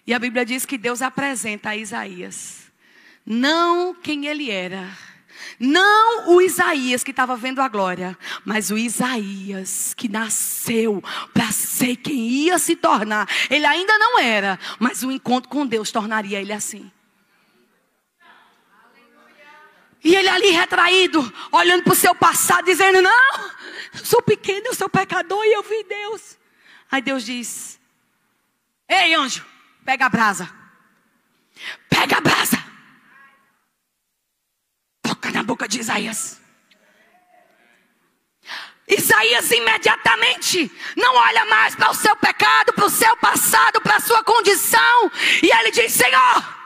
E a Bíblia diz que Deus apresenta a Isaías. Não quem ele era. Não o Isaías que estava vendo a glória, mas o Isaías que nasceu para ser quem ia se tornar. Ele ainda não era, mas o encontro com Deus tornaria ele assim. E ele ali retraído, olhando para o seu passado, dizendo: Não, sou pequeno, eu sou pecador e eu vi Deus. Aí Deus diz: Ei, anjo, pega a brasa. Pega a brasa. Toca na boca de Isaías. Isaías imediatamente não olha mais para o seu pecado, para o seu passado, para a sua condição. E ele diz: Senhor,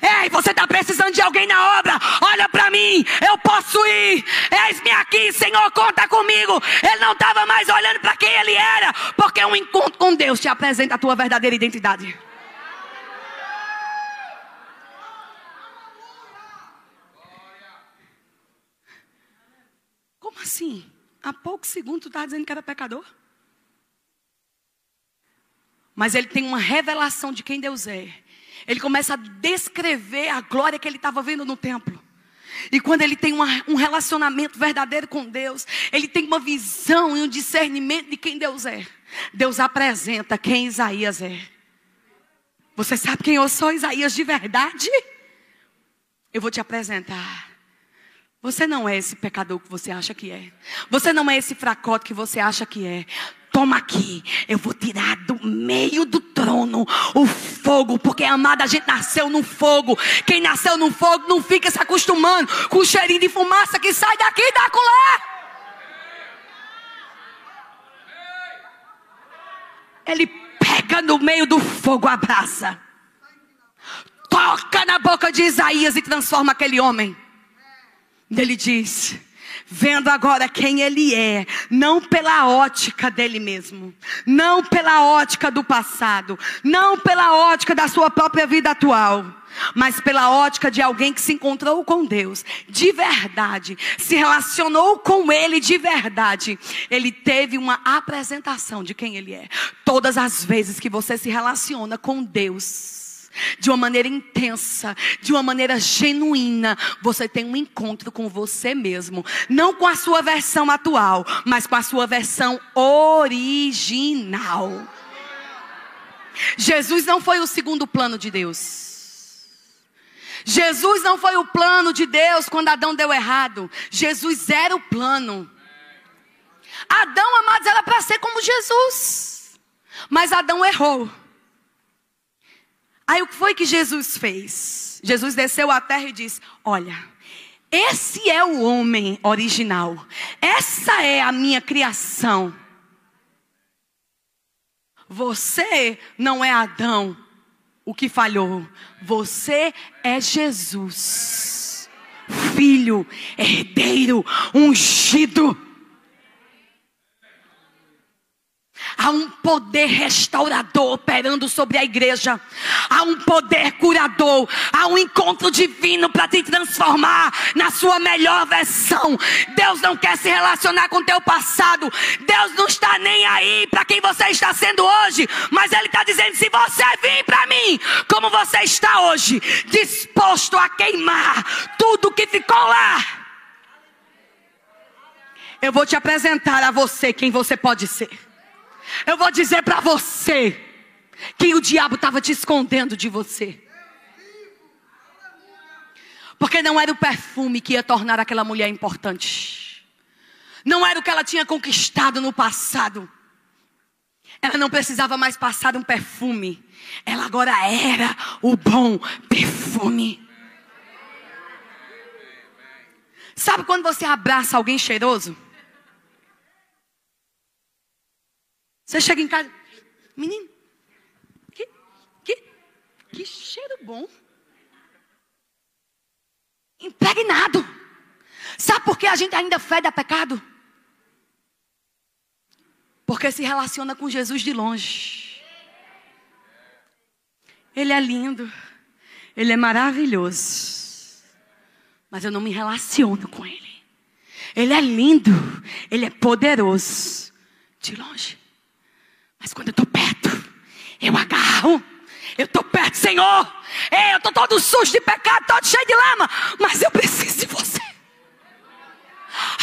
Ei, você está precisando de alguém na obra? Olha para mim, eu posso ir. Eis-me aqui, Senhor, conta comigo. Ele não estava mais olhando para quem ele era, porque um encontro com Deus te apresenta a tua verdadeira identidade. Como assim? Há poucos segundos tu estava dizendo que era pecador? Mas ele tem uma revelação de quem Deus é ele começa a descrever a glória que ele estava vendo no templo. E quando ele tem uma, um relacionamento verdadeiro com Deus, ele tem uma visão e um discernimento de quem Deus é. Deus apresenta quem Isaías é. Você sabe quem eu sou, Isaías, de verdade? Eu vou te apresentar. Você não é esse pecador que você acha que é. Você não é esse fracote que você acha que é. Toma aqui, eu vou tirar do meio do trono o fogo, porque amada, a gente nasceu no fogo. Quem nasceu no fogo não fica se acostumando com o cheirinho de fumaça que sai daqui e acolá. Ele pega no meio do fogo a brasa, toca na boca de Isaías e transforma aquele homem. Ele diz: vendo agora quem ele é, não pela ótica dele mesmo, não pela ótica do passado, não pela ótica da sua própria vida atual, mas pela ótica de alguém que se encontrou com Deus de verdade, se relacionou com Ele de verdade. Ele teve uma apresentação de quem Ele é. Todas as vezes que você se relaciona com Deus, de uma maneira intensa, de uma maneira genuína, você tem um encontro com você mesmo, não com a sua versão atual, mas com a sua versão original. Jesus não foi o segundo plano de Deus. Jesus não foi o plano de Deus quando Adão deu errado. Jesus era o plano. Adão, amados, era para ser como Jesus. Mas Adão errou. Aí o que foi que Jesus fez? Jesus desceu à terra e disse: Olha, esse é o homem original, essa é a minha criação. Você não é Adão, o que falhou, você é Jesus, filho, herdeiro, ungido. Há um poder restaurador operando sobre a igreja. Há um poder curador. Há um encontro divino para te transformar na sua melhor versão. Deus não quer se relacionar com o teu passado. Deus não está nem aí para quem você está sendo hoje. Mas Ele está dizendo: se você vir para mim, como você está hoje, disposto a queimar tudo que ficou lá. Eu vou te apresentar a você quem você pode ser. Eu vou dizer para você que o diabo estava te escondendo de você. Porque não era o perfume que ia tornar aquela mulher importante. Não era o que ela tinha conquistado no passado. Ela não precisava mais passar um perfume. Ela agora era o bom perfume. Sabe quando você abraça alguém cheiroso? Você chega em casa, menino, que, que, que cheiro bom. Impregnado. Sabe por que a gente ainda fede a pecado? Porque se relaciona com Jesus de longe. Ele é lindo. Ele é maravilhoso. Mas eu não me relaciono com ele. Ele é lindo. Ele é poderoso. De longe. Mas quando eu estou perto, eu agarro. Eu estou perto, Senhor. Ei, eu estou todo sujo de pecado, todo cheio de lama. Mas eu preciso de você.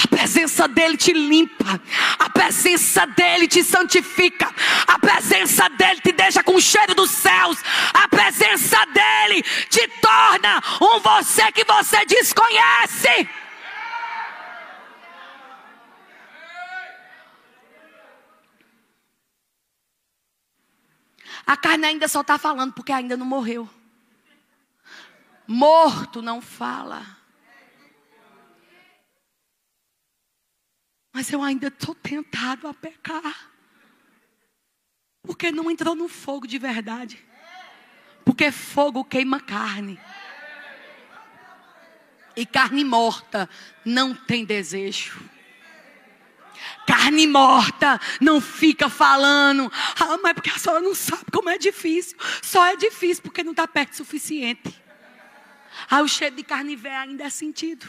A presença dele te limpa. A presença dele te santifica. A presença dele te deixa com o cheiro dos céus. A presença dele te torna um você que você desconhece. A carne ainda só está falando porque ainda não morreu. Morto não fala. Mas eu ainda estou tentado a pecar. Porque não entrou no fogo de verdade. Porque fogo queima carne. E carne morta não tem desejo. Carne morta não fica falando. Ah, mas porque a senhora não sabe como é difícil. Só é difícil porque não está perto o suficiente. Ah, o cheiro de carne velha ainda é sentido.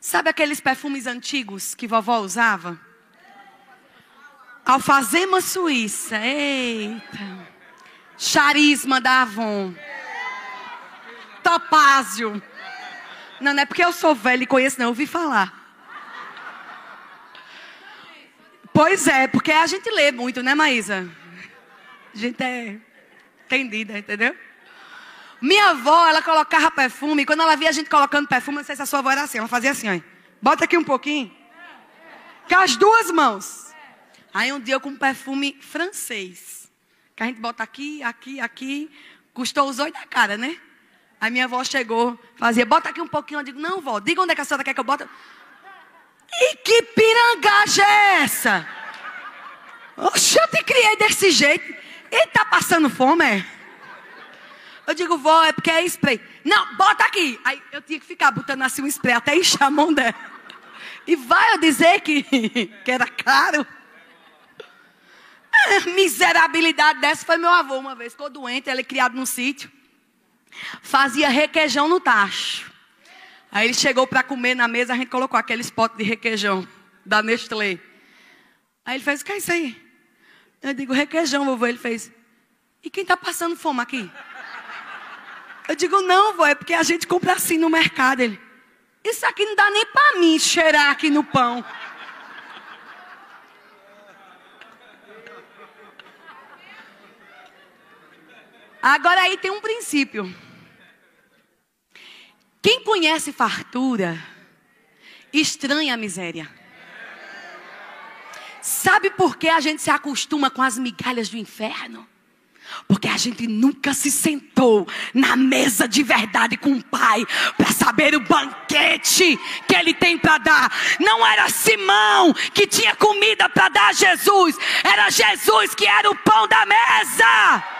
Sabe aqueles perfumes antigos que vovó usava? Alfazema suíça. Eita. Charisma da Avon. Topázio. Não, não é porque eu sou velho e conheço, não. Eu ouvi falar. Pois é, porque a gente lê muito, né, Maísa? A gente é entendida, entendeu? Minha avó, ela colocava perfume, e quando ela via a gente colocando perfume, não sei se a sua avó era assim, ela fazia assim, ó. Bota aqui um pouquinho. Com as duas mãos. Aí um dia eu com um perfume francês. Que a gente bota aqui, aqui, aqui. Custou os olhos da cara, né? Aí minha avó chegou, fazia, bota aqui um pouquinho. Eu digo, não, vó, diga onde é que a senhora quer que eu bote. E que pirangagem é essa? Oxe, eu te criei desse jeito. Ele tá passando fome, é? Eu digo, vó, é porque é spray. Não, bota aqui. Aí eu tinha que ficar botando assim um spray até encher a mão dela. E vai eu dizer que, que era caro. Miserabilidade dessa foi meu avô uma vez. Ficou doente, ele é criado num sítio. Fazia requeijão no tacho. Aí ele chegou para comer na mesa, a gente colocou aqueles potes de requeijão da Nestlé. Aí ele fez, o que é isso aí? Eu digo, requeijão, vovô. Ele fez, e quem está passando fome aqui? Eu digo, não, vovô, é porque a gente compra assim no mercado. Ele, isso aqui não dá nem para mim cheirar aqui no pão. Agora aí tem um princípio. Quem conhece fartura, estranha a miséria. Sabe por que a gente se acostuma com as migalhas do inferno? Porque a gente nunca se sentou na mesa de verdade com o Pai para saber o banquete que Ele tem para dar. Não era Simão que tinha comida para dar a Jesus, era Jesus que era o pão da mesa.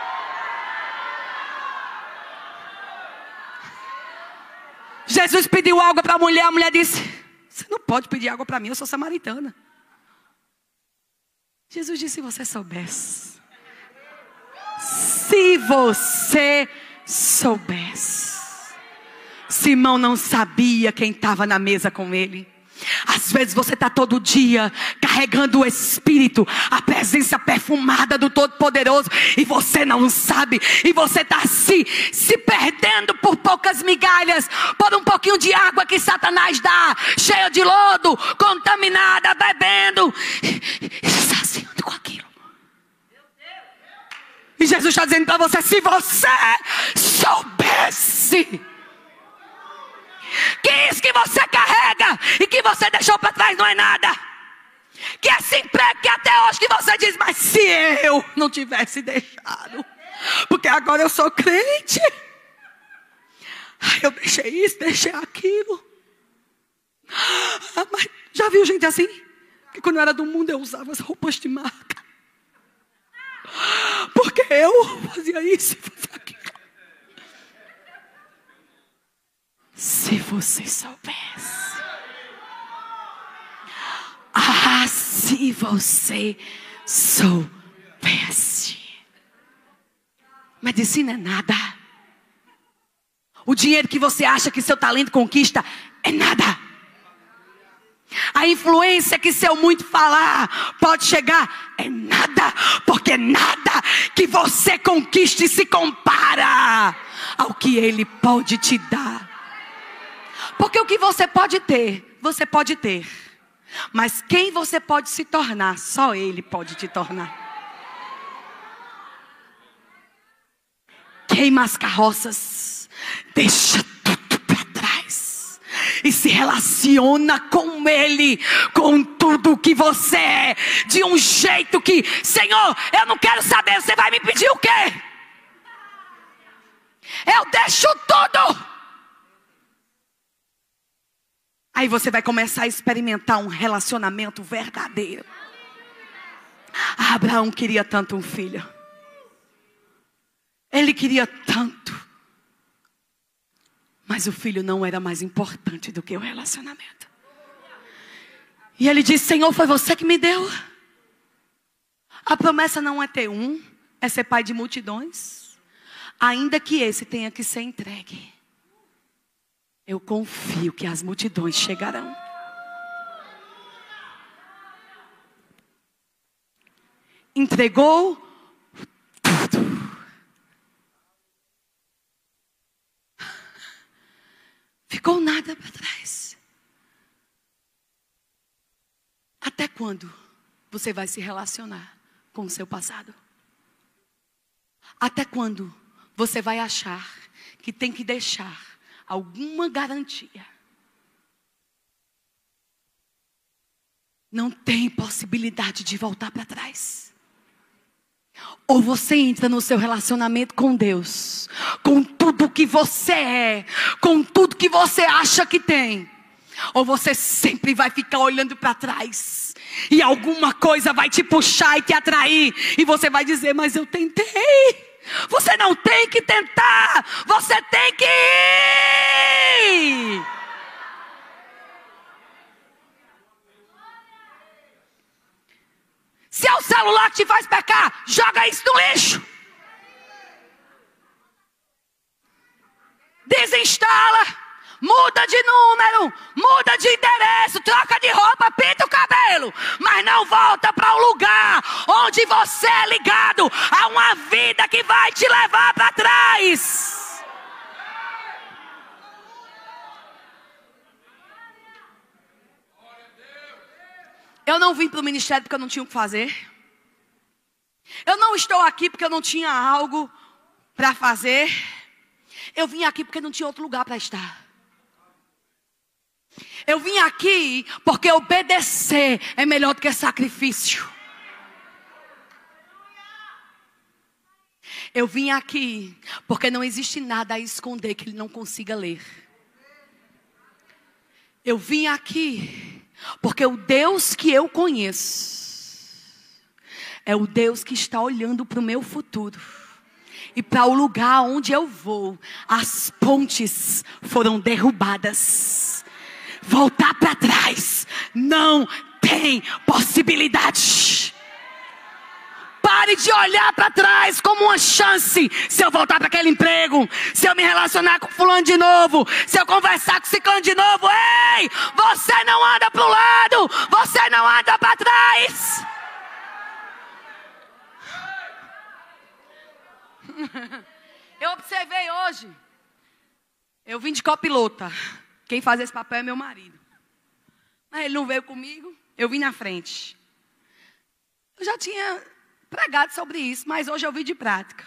Jesus pediu água para a mulher, a mulher disse: Você não pode pedir água para mim, eu sou samaritana. Jesus disse: Se você soubesse. Se você soubesse. Simão não sabia quem estava na mesa com ele. Às vezes você está todo dia carregando o Espírito, a presença perfumada do Todo-Poderoso, e você não sabe, e você está se, se perdendo por poucas migalhas, por um pouquinho de água que Satanás dá, cheia de lodo, contaminada, bebendo, e saciando com aquilo. E Jesus está dizendo para você: se você soubesse que isso que você carrega e que você deixou para trás não é nada. Que esse emprego que até hoje que você diz, mas se eu não tivesse deixado, porque agora eu sou crente, eu deixei isso, deixei aquilo. Ah, mas já viu gente assim? Que quando eu era do mundo eu usava as roupas de marca. Porque eu fazia isso fazia aquilo. Se você soubesse. Ah, se você soubesse. Medicina é nada. O dinheiro que você acha que seu talento conquista é nada. A influência que seu muito falar pode chegar é nada, porque nada que você conquiste se compara ao que ele pode te dar. Porque o que você pode ter, você pode ter. Mas quem você pode se tornar, só Ele pode te tornar. Queima as carroças, deixa tudo para trás e se relaciona com Ele, com tudo que você é, de um jeito que, Senhor, eu não quero saber, você vai me pedir o quê? Eu deixo tudo. Aí você vai começar a experimentar um relacionamento verdadeiro. Abraão queria tanto um filho. Ele queria tanto. Mas o filho não era mais importante do que o relacionamento. E ele disse: Senhor, foi você que me deu. A promessa não é ter um, é ser pai de multidões. Ainda que esse tenha que ser entregue. Eu confio que as multidões chegarão. Entregou tudo. Ficou nada para trás. Até quando você vai se relacionar com o seu passado? Até quando você vai achar que tem que deixar alguma garantia? Não tem possibilidade de voltar para trás. Ou você entra no seu relacionamento com Deus, com tudo que você é, com tudo que você acha que tem. Ou você sempre vai ficar olhando para trás. E alguma coisa vai te puxar e te atrair. E você vai dizer: Mas eu tentei. Você não tem que tentar. Você tem que ir. Se é o celular que te faz pecar, joga isso no lixo. Desinstala. Muda de número, muda de endereço, troca de roupa, pinta o cabelo, mas não volta para o um lugar onde você é ligado a uma vida que vai te levar para trás. Eu não vim para o ministério porque eu não tinha o que fazer. Eu não estou aqui porque eu não tinha algo para fazer. Eu vim aqui porque não tinha outro lugar para estar. Eu vim aqui porque obedecer é melhor do que sacrifício. Eu vim aqui porque não existe nada a esconder que ele não consiga ler. Eu vim aqui porque o Deus que eu conheço é o Deus que está olhando para o meu futuro. E para o lugar onde eu vou, as pontes foram derrubadas. Voltar para trás não tem possibilidade. Pare de olhar para trás como uma chance. Se eu voltar para aquele emprego, se eu me relacionar com fulano de novo, se eu conversar com ciclano de novo, ei, você não anda para lado, você não anda para trás. Eu observei hoje. Eu vim de copilota. Quem faz esse papel é meu marido. Mas ele não veio comigo, eu vim na frente. Eu já tinha pregado sobre isso, mas hoje eu vi de prática.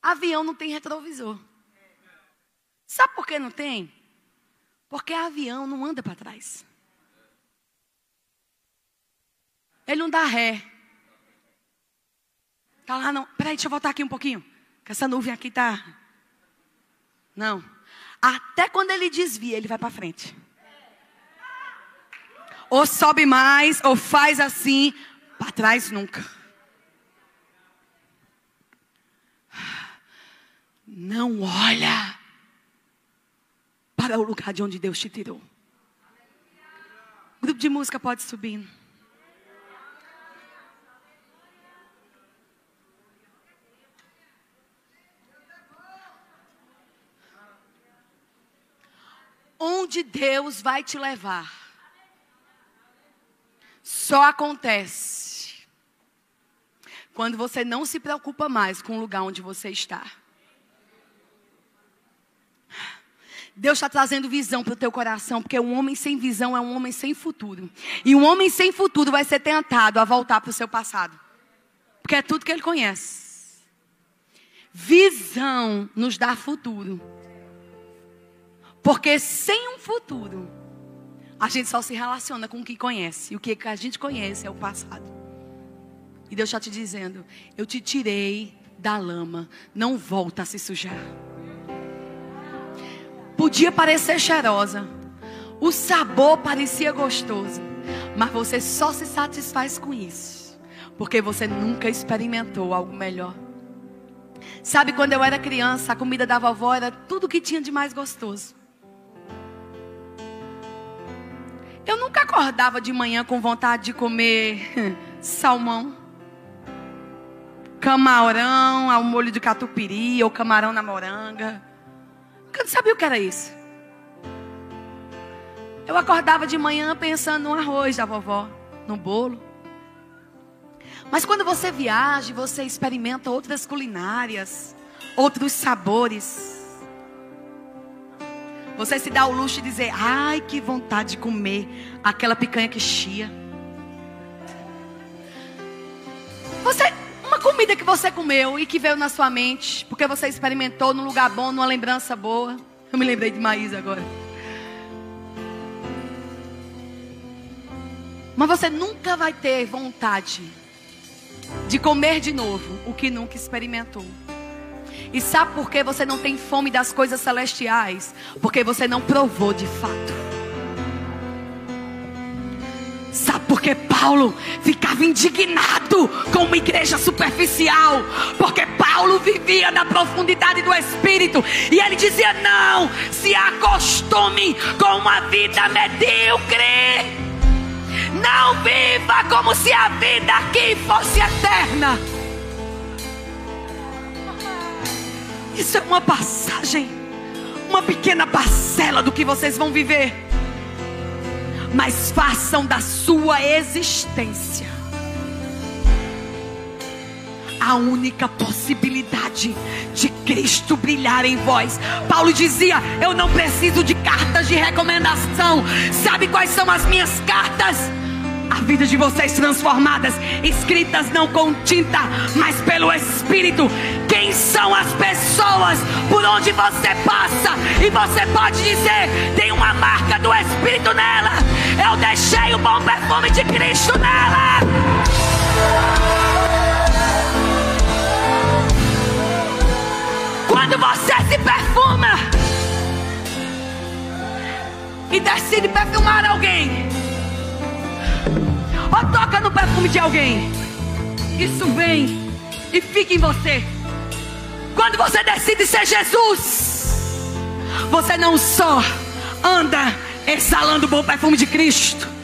Avião não tem retrovisor. Sabe por que não tem? Porque avião não anda para trás. Ele não dá ré. Tá lá não. Peraí, deixa eu voltar aqui um pouquinho. Que essa nuvem aqui tá. Não. Até quando ele desvia, ele vai para frente. Ou sobe mais, ou faz assim, para trás nunca. Não olha para o lugar de onde Deus te tirou. O grupo de música pode subir. Onde Deus vai te levar só acontece quando você não se preocupa mais com o lugar onde você está. Deus está trazendo visão para o teu coração, porque um homem sem visão é um homem sem futuro. E um homem sem futuro vai ser tentado a voltar para o seu passado, porque é tudo que ele conhece. Visão nos dá futuro, porque sem um futuro, a gente só se relaciona com o que conhece, e o que a gente conhece é o passado. E Deus está te dizendo: eu te tirei da lama, não volta a se sujar. Podia parecer cheirosa. O sabor parecia gostoso. Mas você só se satisfaz com isso. Porque você nunca experimentou algo melhor. Sabe, quando eu era criança, a comida da vovó era tudo que tinha de mais gostoso. Eu nunca acordava de manhã com vontade de comer salmão, camarão ao molho de catupiry ou camarão na moranga. Eu não sabia o que era isso. Eu acordava de manhã pensando no arroz da vovó, no bolo. Mas quando você viaja, você experimenta outras culinárias, outros sabores. Você se dá o luxo de dizer: ai, que vontade de comer aquela picanha que chia. Você, uma comida que você comeu e que veio na sua mente, porque você experimentou num lugar bom, numa lembrança boa. Eu me lembrei de Maísa agora. Mas você nunca vai ter vontade de comer de novo o que nunca experimentou. E sabe por que você não tem fome das coisas celestiais? Porque você não provou de fato. Sabe por que Paulo ficava indignado com uma igreja superficial? Porque Paulo vivia na profundidade do espírito e ele dizia: Não se acostume com uma vida medíocre. Não viva como se a vida aqui fosse eterna. Isso é uma passagem, uma pequena parcela do que vocês vão viver. Mas façam da sua existência a única possibilidade de Cristo brilhar em vós. Paulo dizia: Eu não preciso de cartas de recomendação. Sabe quais são as minhas cartas? A vida de vocês transformadas, escritas não com tinta, mas pelo Espírito. Quem são as pessoas por onde você passa? E você pode dizer: tem uma marca do Espírito nela. Eu deixei o bom perfume de Cristo nela. Quando você se perfuma e decide perfumar alguém ou toca no perfume de alguém. Isso vem e fica em você. Quando você decide ser Jesus, você não só anda exalando o bom perfume de Cristo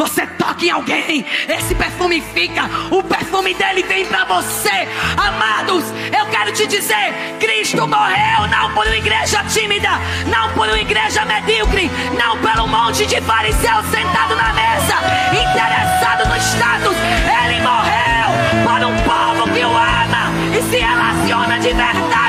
você toca em alguém, esse perfume fica, o perfume dele vem para você. Amados, eu quero te dizer: Cristo morreu não por uma igreja tímida, não por uma igreja medíocre, não pelo monte de fariseus sentado na mesa, interessado no status. Ele morreu para um povo que o ama e se relaciona de verdade.